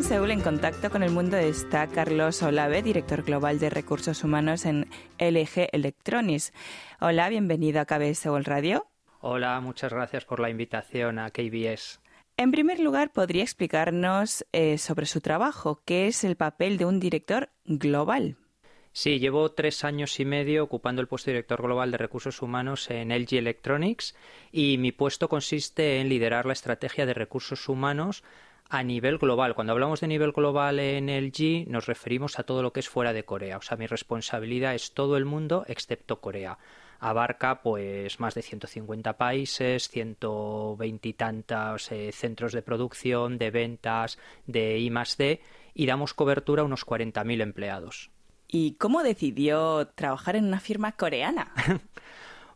en Seúl en contacto con el mundo está Carlos Olave, director global de recursos humanos en LG Electronics. Hola, bienvenido a KBS Seúl Radio. Hola, muchas gracias por la invitación a KBS. En primer lugar, ¿podría explicarnos eh, sobre su trabajo? ¿Qué es el papel de un director global? Sí, llevo tres años y medio ocupando el puesto de director global de recursos humanos en LG Electronics y mi puesto consiste en liderar la estrategia de recursos humanos a nivel global. Cuando hablamos de nivel global en LG nos referimos a todo lo que es fuera de Corea. O sea, mi responsabilidad es todo el mundo excepto Corea abarca pues más de 150 países, 120 y tantos eh, centros de producción, de ventas, de I D y damos cobertura a unos 40.000 empleados. ¿Y cómo decidió trabajar en una firma coreana?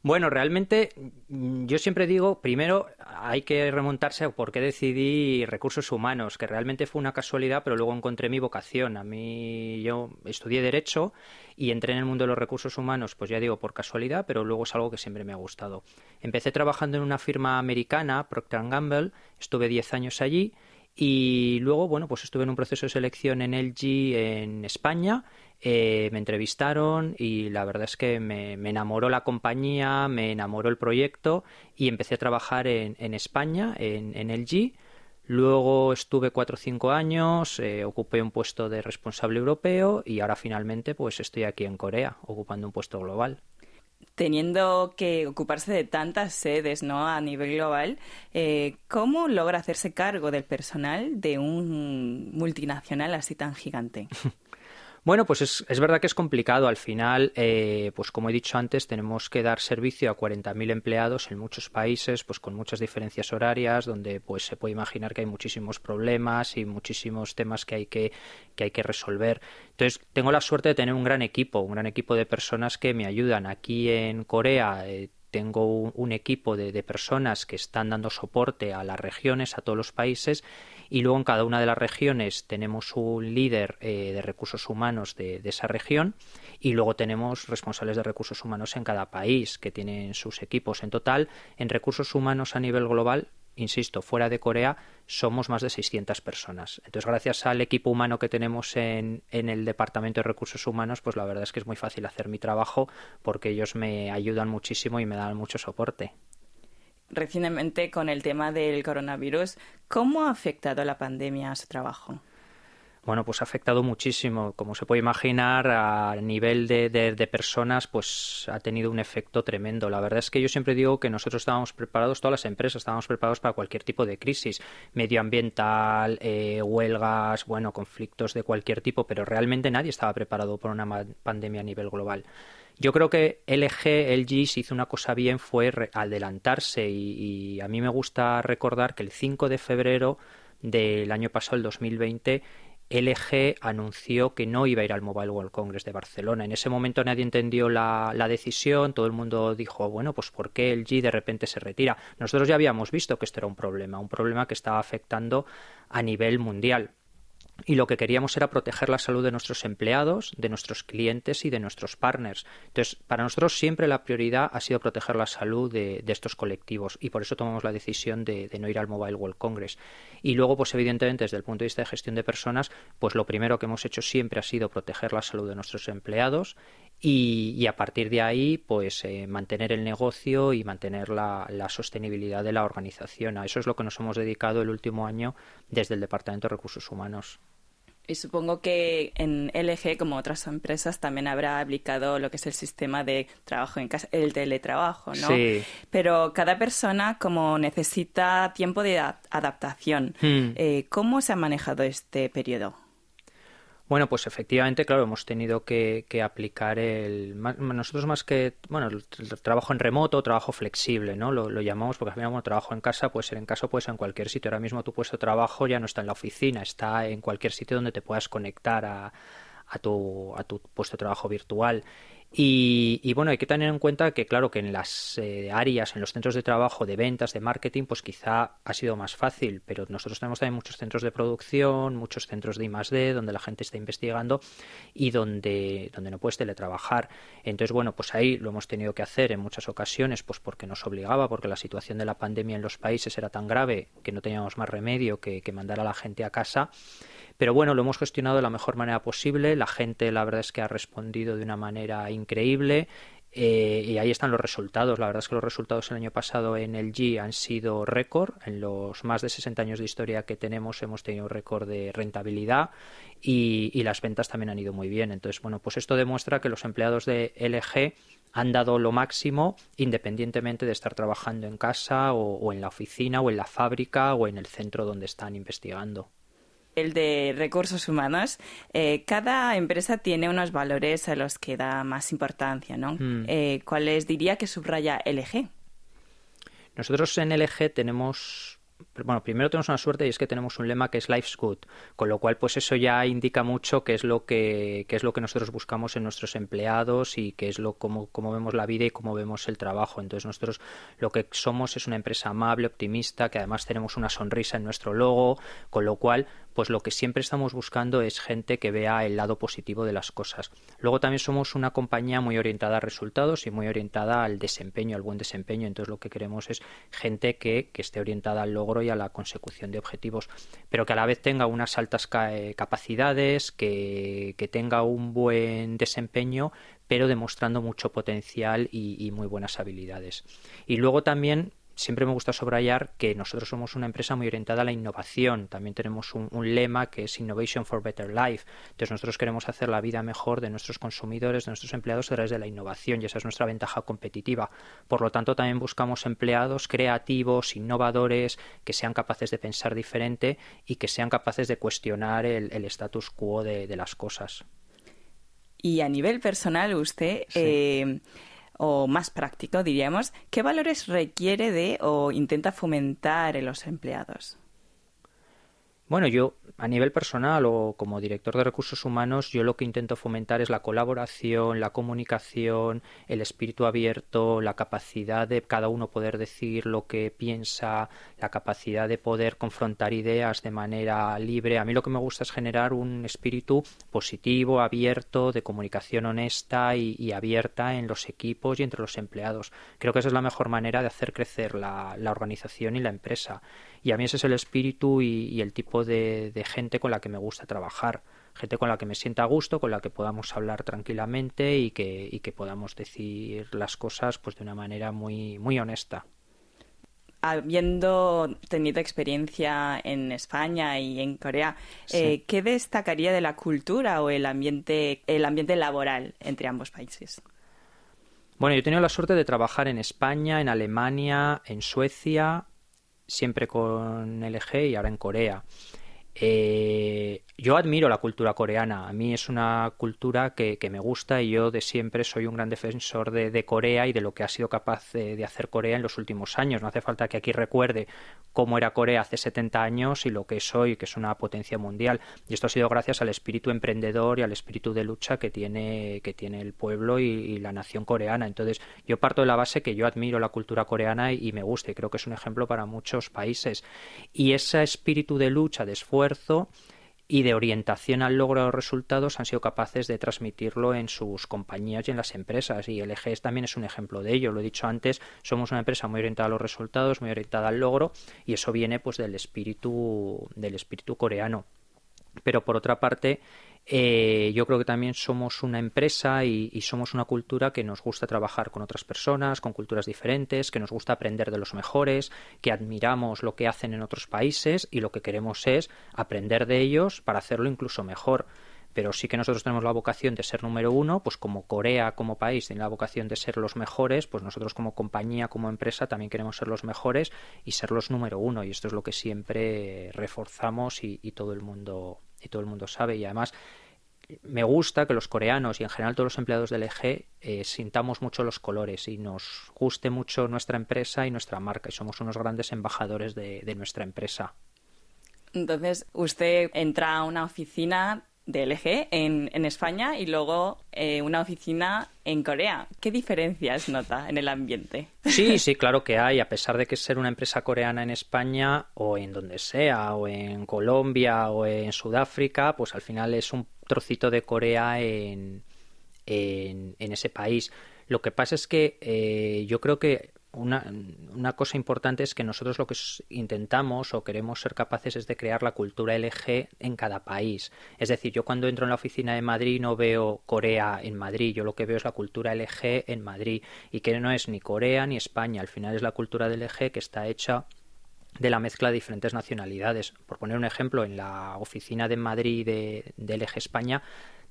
Bueno, realmente mm, yo siempre digo, primero hay que remontarse a por qué decidí recursos humanos, que realmente fue una casualidad, pero luego encontré mi vocación. A mí yo estudié derecho y entré en el mundo de los recursos humanos, pues ya digo, por casualidad, pero luego es algo que siempre me ha gustado. Empecé trabajando en una firma americana, Procter Gamble, estuve 10 años allí y luego, bueno, pues estuve en un proceso de selección en LG en España eh, me entrevistaron y la verdad es que me, enamoró la compañía, me enamoró el proyecto y empecé a trabajar en, España, en, en LG. Luego estuve cuatro o cinco años, eh, ocupé un puesto de responsable europeo y ahora finalmente pues estoy aquí en Corea, ocupando un puesto global teniendo que ocuparse de tantas sedes ¿no? a nivel global, eh, ¿cómo logra hacerse cargo del personal de un multinacional así tan gigante? Bueno, pues es, es, verdad que es complicado. Al final, eh, pues como he dicho antes, tenemos que dar servicio a 40.000 empleados en muchos países, pues con muchas diferencias horarias, donde pues se puede imaginar que hay muchísimos problemas y muchísimos temas que hay que, que hay que resolver. Entonces, tengo la suerte de tener un gran equipo, un gran equipo de personas que me ayudan. Aquí en Corea eh, tengo un, equipo de, personas que están dando soporte a las regiones, a todos los países, y luego en cada una de las regiones tenemos un líder eh, de recursos humanos de, esa región y luego tenemos responsables de recursos humanos en cada país que tienen sus equipos. En total, en recursos humanos a nivel global insisto, fuera de Corea somos más de 600 personas. Entonces, gracias al equipo humano que tenemos en, en, el Departamento de Recursos Humanos, pues la verdad es que es muy fácil hacer mi trabajo porque ellos me ayudan muchísimo y me dan mucho soporte. Recientemente, con el tema del coronavirus, ¿cómo ha afectado la pandemia a su trabajo? Bueno, pues ha afectado muchísimo. Como se puede imaginar, a nivel de, de, personas, pues ha tenido un efecto tremendo. La verdad es que yo siempre digo que nosotros estábamos preparados, todas las empresas estábamos preparados para cualquier tipo de crisis, medioambiental, eh, huelgas, bueno, conflictos de cualquier tipo, pero realmente nadie estaba preparado por una pandemia a nivel global. Yo creo que LG, LG, si hizo una cosa bien fue adelantarse y, y a mí me gusta recordar que el 5 de febrero del año pasado, el 2020, LG anunció que no iba a ir al Mobile World Congress de Barcelona. En ese momento nadie entendió la, la, decisión, todo el mundo dijo, bueno, pues ¿por qué LG de repente se retira? Nosotros ya habíamos visto que esto era un problema, un problema que estaba afectando a nivel mundial y lo que queríamos era proteger la salud de nuestros empleados, de nuestros clientes y de nuestros partners. Entonces, para nosotros siempre la prioridad ha sido proteger la salud de, estos colectivos y por eso tomamos la decisión de, no ir al Mobile World Congress. Y luego, pues evidentemente, desde el punto de vista de gestión de personas, pues lo primero que hemos hecho siempre ha sido proteger la salud de nuestros empleados y, a partir de ahí, pues eh, mantener el negocio y mantener la, la sostenibilidad de la organización. A eso es lo que nos hemos dedicado el último año desde el Departamento de Recursos Humanos. Y supongo que en LG, como otras empresas, también habrá aplicado lo que es el sistema de trabajo en casa, el teletrabajo, ¿no? Sí. Pero cada persona, como necesita tiempo de adaptación, hmm. eh, ¿cómo se ha manejado este periodo? Bueno, pues efectivamente, claro, hemos tenido que, aplicar el. Nosotros más que. Bueno, el, trabajo en remoto, trabajo flexible, ¿no? Lo, llamamos porque al final, bueno, trabajo en casa puede ser en casa, puede ser en cualquier sitio. Ahora mismo tu puesto de trabajo ya no está en la oficina, está en cualquier sitio donde te puedas conectar a tu, a tu puesto de trabajo virtual. Y, bueno, hay que tener en cuenta que, claro, que en las eh, áreas, en los centros de trabajo, de ventas, de marketing, pues quizá ha sido más fácil, pero nosotros tenemos también muchos centros de producción, muchos centros de I+D, donde la gente está investigando y donde, donde no puedes teletrabajar. Entonces, bueno, pues ahí lo hemos tenido que hacer en muchas ocasiones, pues porque nos obligaba, porque la situación de la pandemia en los países era tan grave que no teníamos más remedio que mandar a la gente a casa Pero bueno, lo hemos gestionado de la mejor manera posible. La gente, la verdad es que ha respondido de una manera increíble. Eh, y ahí están los resultados. La verdad es que los resultados el año pasado en el G han sido récord. En los más de 60 años de historia que tenemos hemos tenido récord de rentabilidad y, las ventas también han ido muy bien. Entonces, bueno, pues esto demuestra que los empleados de LG han dado lo máximo independientemente de estar trabajando en casa o en la oficina o en la fábrica o en el centro donde están investigando el de recursos humanos, eh, cada empresa tiene unos valores a los que da más importancia, ¿no? Mm. Eh, ¿Cuáles diría que subraya LG? Nosotros en LG tenemos bueno, primero tenemos una suerte y es que tenemos un lema que es Life's Good, con lo cual pues eso ya indica mucho qué es lo que, qué es lo que nosotros buscamos en nuestros empleados y qué es lo cómo, cómo vemos la vida y cómo vemos el trabajo. Entonces nosotros lo que somos es una empresa amable, optimista, que además tenemos una sonrisa en nuestro logo, con lo cual pues lo que siempre estamos buscando es gente que vea el lado positivo de las cosas. Luego también somos una compañía muy orientada a resultados y muy orientada al desempeño, al buen desempeño. Entonces lo que queremos es gente que, que esté orientada al logro y a la consecución de objetivos, pero que a la vez tenga unas altas eh, capacidades, que, que tenga un buen desempeño, pero demostrando mucho potencial y, y muy buenas habilidades. Y luego también siempre me gusta subrayar que nosotros somos una empresa muy orientada a la innovación. También tenemos un, lema que es Innovation for Better Life. Entonces nosotros queremos hacer la vida mejor de nuestros consumidores, de nuestros empleados a través de la innovación y esa es nuestra ventaja competitiva. Por lo tanto, también buscamos empleados creativos, innovadores, que sean capaces de pensar diferente y que sean capaces de cuestionar el, status quo de, las cosas. Y a nivel personal, usted... Eh, o más práctico, diríamos, ¿qué valores requiere de o intenta fomentar en los empleados? Bueno, yo a nivel personal o como director de recursos humanos, yo lo que intento fomentar es la colaboración, la comunicación, el espíritu abierto, la capacidad de cada uno poder decir lo que piensa, la capacidad de poder confrontar ideas de manera libre. A mí lo que me gusta es generar un espíritu positivo, abierto, de comunicación honesta y, abierta en los equipos y entre los empleados. Creo que esa es la mejor manera de hacer crecer la, organización y la empresa. Y a mí ese es el espíritu y, el tipo de, gente con la que me gusta trabajar. Gente con la que me sienta a gusto, con la que podamos hablar tranquilamente y que, y que podamos decir las cosas pues de una manera muy, muy honesta habiendo tenido experiencia en España y en Corea, eh, ¿qué destacaría de la cultura o el ambiente, el ambiente laboral entre ambos países? Bueno, yo he tenido la suerte de trabajar en España, en Alemania, en Suecia, siempre con LG y ahora en Corea. Eh, yo admiro la cultura coreana. A mí es una cultura que, me gusta y yo de siempre soy un gran defensor de, Corea y de lo que ha sido capaz de, hacer Corea en los últimos años. No hace falta que aquí recuerde cómo era Corea hace 70 años y lo que es hoy, que es una potencia mundial. Y esto ha sido gracias al espíritu emprendedor y al espíritu de lucha que tiene, que tiene el pueblo y, la nación coreana. Entonces, yo parto de la base que yo admiro la cultura coreana y, y me gusta y creo que es un ejemplo para muchos países. Y ese espíritu de lucha, de esfuerzo, y de orientación al logro de los resultados han sido capaces de transmitirlo en sus compañías y en las empresas. Y LG también es un ejemplo de ello. Lo he dicho antes, somos una empresa muy orientada a los resultados, muy orientada al logro, y eso viene pues del espíritu, del espíritu coreano. Pero por otra parte, eh, yo creo que también somos una empresa y, somos una cultura que nos gusta trabajar con otras personas, con culturas diferentes, que nos gusta aprender de los mejores, que admiramos lo que hacen en otros países y lo que queremos es aprender de ellos para hacerlo incluso mejor. Pero sí que nosotros tenemos la vocación de ser número uno, pues como Corea como país tiene la vocación de ser los mejores, pues nosotros como compañía, como empresa también queremos ser los mejores y ser los número uno. Y esto es lo que siempre reforzamos y todo el mundo y todo el mundo sabe. Y además me gusta que los coreanos y en general todos los empleados del EG eh, sintamos mucho los colores y nos guste mucho nuestra empresa y nuestra marca y somos unos grandes embajadores de, de nuestra empresa. Entonces, usted entra a una oficina de LG en, en España y luego eh, una oficina en Corea. ¿Qué diferencias nota en el ambiente? Sí, sí, claro que hay. A pesar de que ser una empresa coreana en España o en donde sea, o en Colombia o en Sudáfrica, pues al final es un trocito de Corea en, en, ese país. Lo que pasa es que eh, yo creo que una, una, cosa importante es que nosotros lo que intentamos o queremos ser capaces es de crear la cultura LG en cada país. Es decir, yo cuando entro en la oficina de Madrid no veo Corea en Madrid, yo lo que veo es la cultura LG en Madrid y que no es ni Corea ni España, al final es la cultura del LG que está hecha de la mezcla de diferentes nacionalidades. Por poner un ejemplo, en la oficina de Madrid de, del Eje España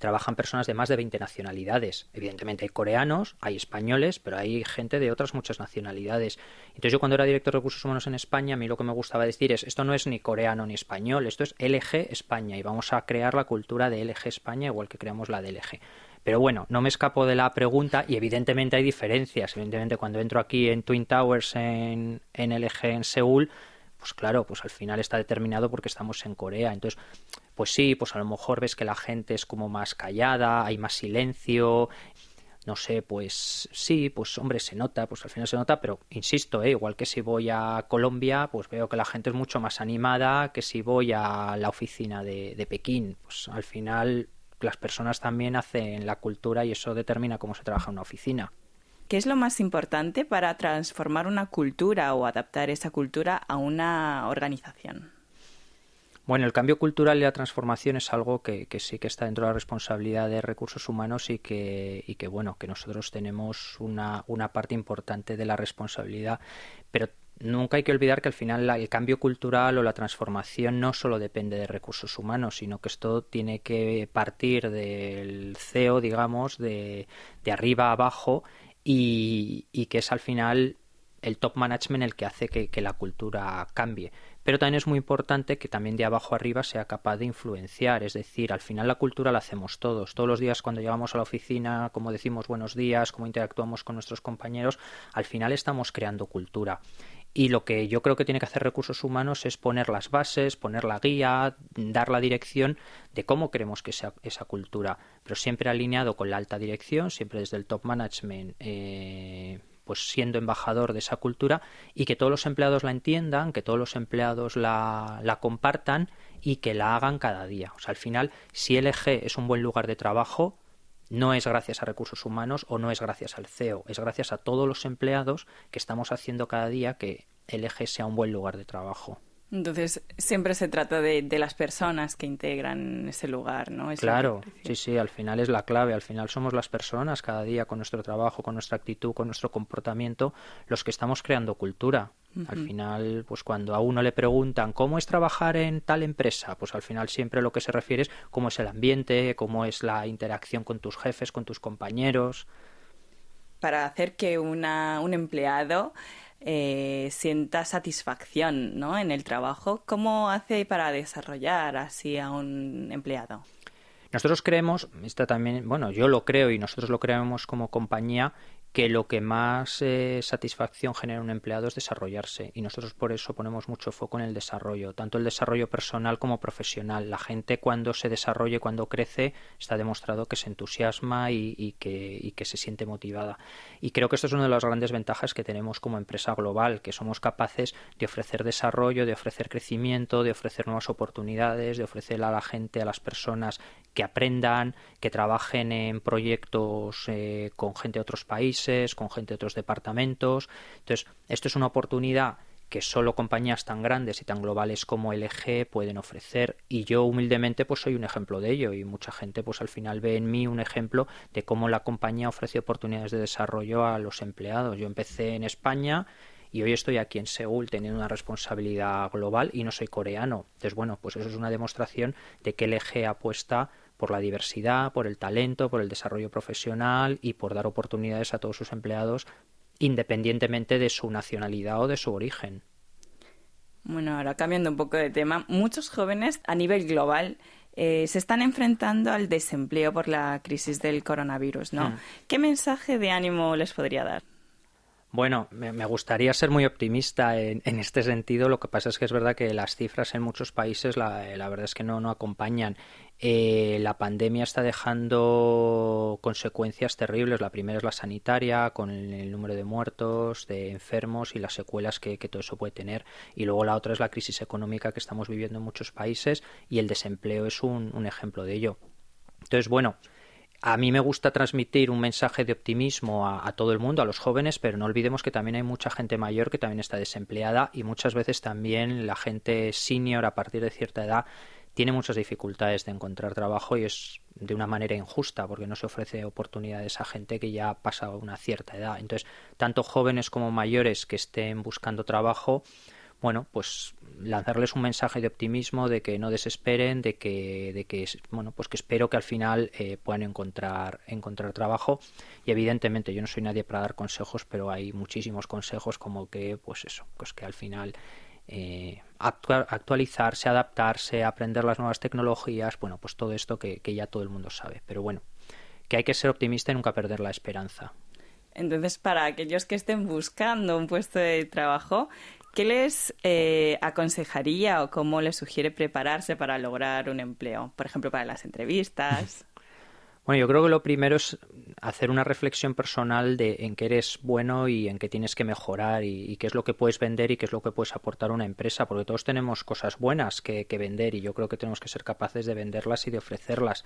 trabajan personas de más de 20 nacionalidades. Evidentemente hay coreanos, hay españoles, pero hay gente de otras muchas nacionalidades. Entonces yo cuando era director de recursos humanos en España, a mí lo que me gustaba decir es, esto no es ni coreano ni español, esto es LG España y vamos a crear la cultura de LG España igual que creamos la de LG. Pero bueno, no me escapo de la pregunta y evidentemente hay diferencias. Evidentemente cuando entro aquí en Twin Towers en, en LG en Seúl, pues claro, pues al final está determinado porque estamos en Corea. Entonces, pues sí, pues a lo mejor ves que la gente es como más callada, hay más silencio, no sé, pues sí, pues hombre, se nota, pues al final se nota, pero insisto, ¿eh? igual que si voy a Colombia, pues veo que la gente es mucho más animada que si voy a la oficina de, de Pekín. Pues al final las personas también hacen la cultura y eso determina cómo se trabaja en una oficina. ¿Qué es lo más importante para transformar una cultura o adaptar esa cultura a una organización? Bueno, el cambio cultural y la transformación es algo que, sí que está dentro de la responsabilidad de recursos humanos y que, y que bueno, que nosotros tenemos una, una parte importante de la responsabilidad, pero nunca hay que olvidar que al final el cambio cultural o la transformación no solo depende de recursos humanos, sino que esto tiene que partir del CEO, digamos, de, de arriba a abajo y, que es al final el top management el que hace que, la cultura cambie. Pero también es muy importante que también de abajo arriba sea capaz de influenciar, es decir, al final la cultura la hacemos todos. Todos los días cuando llegamos a la oficina, como decimos buenos días, como interactuamos con nuestros compañeros, al final estamos creando cultura. Y lo que yo creo que tiene que hacer recursos humanos es poner las bases, poner la guía, dar la dirección de cómo queremos que sea esa cultura, pero siempre alineado con la alta dirección, siempre desde el top management, eh, pues siendo embajador de esa cultura y que todos los empleados la entiendan, que todos los empleados la, la compartan y que la hagan cada día. O sea, al final, si LG es un buen lugar de trabajo, no es gracias a recursos humanos o no es gracias al CEO, es gracias a todos los empleados que estamos haciendo cada día que el eje sea un buen lugar de trabajo. Entonces, siempre se trata de, las personas que integran ese lugar, ¿no? claro, sí, sí, al final es la clave. Al final somos las personas cada día con nuestro trabajo, con nuestra actitud, con nuestro comportamiento, los que estamos creando cultura. Al final, pues cuando a uno le preguntan cómo es trabajar en tal empresa, pues al final siempre lo que se refiere es cómo es el ambiente, cómo es la interacción con tus jefes, con tus compañeros. Para hacer que una, un empleado eh, sienta satisfacción ¿no? en el trabajo, ¿cómo hace para desarrollar así a un empleado? Nosotros creemos, está también, bueno, yo lo creo y nosotros lo creemos como compañía, que lo que más eh, satisfacción genera un empleado es desarrollarse y nosotros por eso ponemos mucho foco en el desarrollo, tanto el desarrollo personal como profesional. La gente cuando se desarrolle, cuando crece, está demostrado que se entusiasma y, que, y que se siente motivada. Y creo que esto es una de las grandes ventajas que tenemos como empresa global, que somos capaces de ofrecer desarrollo, de ofrecer crecimiento, de ofrecer nuevas oportunidades, de ofrecer a la gente, a las personas que aprendan, que trabajen en proyectos eh, con gente de otros países, con gente de otros departamentos. Entonces, esto es una oportunidad que solo compañías tan grandes y tan globales como LG pueden ofrecer y yo humildemente pues soy un ejemplo de ello y mucha gente pues al final ve en mí un ejemplo de cómo la compañía ofrece oportunidades de desarrollo a los empleados. Yo empecé en España y hoy estoy aquí en Seúl teniendo una responsabilidad global y no soy coreano. Entonces, bueno, pues eso es una demostración de que LG apuesta por la diversidad, por el talento, por el desarrollo profesional y por dar oportunidades a todos sus empleados independientemente de su nacionalidad o de su origen. Bueno, ahora cambiando un poco de tema, muchos jóvenes a nivel global eh, se están enfrentando al desempleo por la crisis del coronavirus, ¿no? Hmm. ¿Qué mensaje de ánimo les podría dar? Bueno, me, gustaría ser muy optimista en, este sentido. Lo que pasa es que es verdad que las cifras en muchos países, la, verdad es que no, no acompañan. Eh, la pandemia está dejando consecuencias terribles. La primera es la sanitaria, con el, número de muertos, de enfermos y las secuelas que, todo eso puede tener. Y luego la otra es la crisis económica que estamos viviendo en muchos países y el desempleo es un ejemplo de ello. Entonces, bueno, a mí me gusta transmitir un mensaje de optimismo a, todo el mundo, a los jóvenes, pero no olvidemos que también hay mucha gente mayor que también está desempleada y muchas veces también la gente senior a partir de cierta edad tiene muchas dificultades de encontrar trabajo y es de una manera injusta porque no se ofrece oportunidades a gente que ya ha pasado una cierta edad. Entonces, tanto jóvenes como mayores que estén buscando trabajo, bueno, pues lanzarles un mensaje de optimismo, de que no desesperen, de que, de que bueno, pues que espero que al final eh, puedan encontrar, encontrar trabajo. Y evidentemente yo no soy nadie para dar consejos, pero hay muchísimos consejos como que, pues eso, pues que al final eh, actualizarse, adaptarse, aprender las nuevas tecnologías, bueno, pues todo esto que, ya todo el mundo sabe. Pero bueno, que hay que ser optimista y nunca perder la esperanza. Entonces, para aquellos que estén buscando un puesto de trabajo, ¿Qué les eh, aconsejaría o cómo les sugiere prepararse para lograr un empleo? Por ejemplo, para las entrevistas. Bueno, yo creo que lo primero es hacer una reflexión personal de en qué eres bueno y en qué tienes que mejorar y, qué es lo que puedes vender y qué es lo que puedes aportar a una empresa, porque todos tenemos cosas buenas que, vender y yo creo que tenemos que ser capaces de venderlas y de ofrecerlas.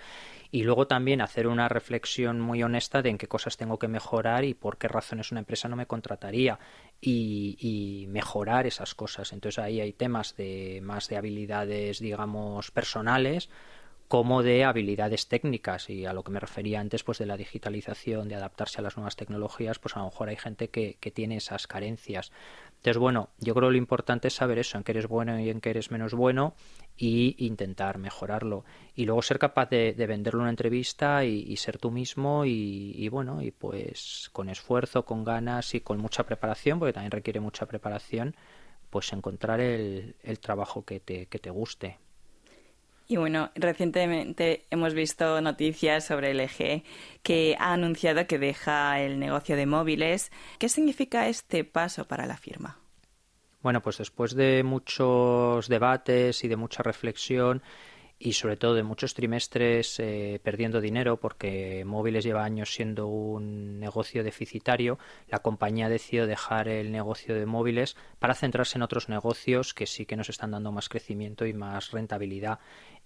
Y luego también hacer una reflexión muy honesta de en qué cosas tengo que mejorar y por qué razones una empresa no me contrataría y, y mejorar esas cosas. Entonces ahí hay temas de más de habilidades, digamos, personales como de habilidades técnicas y a lo que me refería antes pues de la digitalización de adaptarse a las nuevas tecnologías pues a lo mejor hay gente que, que tiene esas carencias. Entonces bueno yo creo que lo importante es saber eso en qué eres bueno y en qué eres menos bueno y intentar mejorarlo. Y luego ser capaz de, de venderlo en una entrevista y, ser tú mismo y, bueno y pues con esfuerzo con ganas y con mucha preparación porque también requiere mucha preparación pues encontrar el, el trabajo que te, que te guste y bueno, recientemente hemos visto noticias sobre LG que ha anunciado que deja el negocio de móviles. ¿Qué significa este paso para la firma? Bueno, pues después de muchos debates y de mucha reflexión, y sobre todo de muchos trimestres eh, perdiendo dinero porque móviles lleva años siendo un negocio deficitario, la compañía decidió dejar el negocio de móviles para centrarse en otros negocios que sí que nos están dando más crecimiento y más rentabilidad.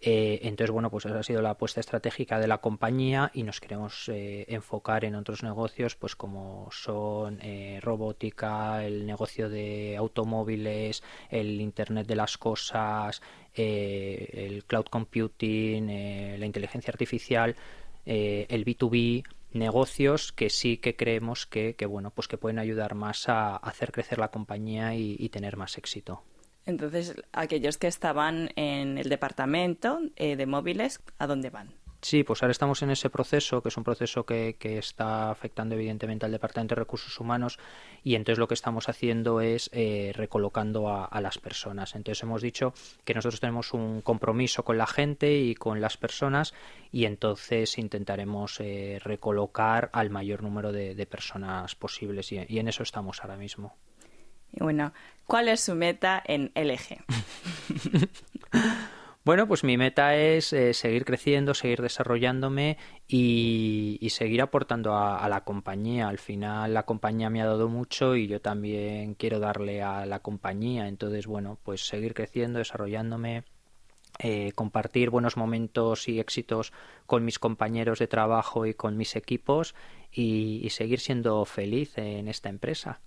Eh, entonces, bueno, pues esa ha sido la apuesta estratégica de la compañía y nos queremos eh, enfocar en otros negocios, pues como son robótica, el negocio de automóviles, el Internet de las cosas, eh, el cloud computing, eh, la inteligencia artificial, eh, el B2B, negocios que sí que creemos que, bueno pues que pueden ayudar más a hacer crecer la compañía y, tener más éxito. Entonces, aquellos que estaban en el departamento de móviles, ¿a dónde van? Sí, pues ahora estamos en ese proceso, que es un proceso que, que, está afectando evidentemente al Departamento de Recursos Humanos y entonces lo que estamos haciendo es eh, recolocando a, las personas. Entonces hemos dicho que nosotros tenemos un compromiso con la gente y con las personas y entonces intentaremos eh, recolocar al mayor número de, personas posibles y, y en eso estamos ahora mismo. Y bueno, ¿cuál es su meta en LG? Bueno, pues mi meta es eh, seguir creciendo, seguir desarrollándome y, seguir aportando a, la compañía. Al final la compañía me ha dado mucho y yo también quiero darle a la compañía. Entonces, bueno, pues seguir creciendo, desarrollándome, eh, compartir buenos momentos y éxitos con mis compañeros de trabajo y con mis equipos y, y seguir siendo feliz en esta empresa.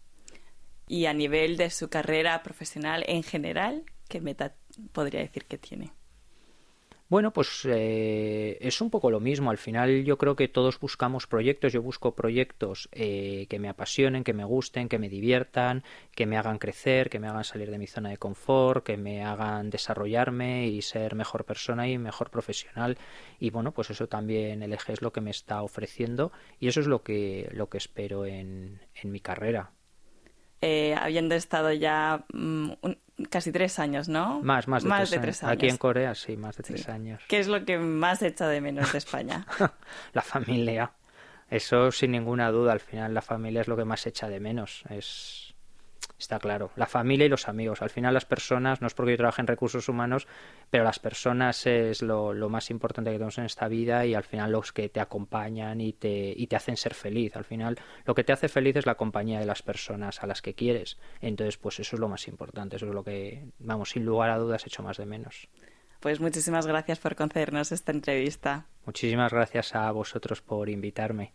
Y a nivel de su carrera profesional en general, ¿qué meta podría decir que tiene? Bueno, pues eh, es un poco lo mismo. Al final yo creo que todos buscamos proyectos. Yo busco proyectos eh, que me apasionen, que me gusten, que me diviertan, que me hagan crecer, que me hagan salir de mi zona de confort, que me hagan desarrollarme y ser mejor persona y mejor profesional. Y bueno, pues eso también el eje es lo que me está ofreciendo y eso es lo que, lo que espero en, en mi carrera. Eh, habiendo estado ya mm, casi tres años, ¿no? Más, más de, tres, años. Aquí en Corea sí, más de tres años. ¿Qué es lo que más echa de menos de España? la familia. Eso sin ninguna duda, al final la familia es lo que más echa de menos. Es Está claro. La familia y los amigos. Al final las personas, no es porque yo trabaje en recursos humanos, pero las personas es lo, más importante que tenemos en esta vida y al final los que te acompañan y te, y te hacen ser feliz. Al final lo que te hace feliz es la compañía de las personas a las que quieres. Entonces, pues eso es lo más importante. Eso es lo que, vamos, sin lugar a dudas, hecho más de menos. Pues muchísimas gracias por concedernos esta entrevista. Muchísimas gracias a vosotros por invitarme.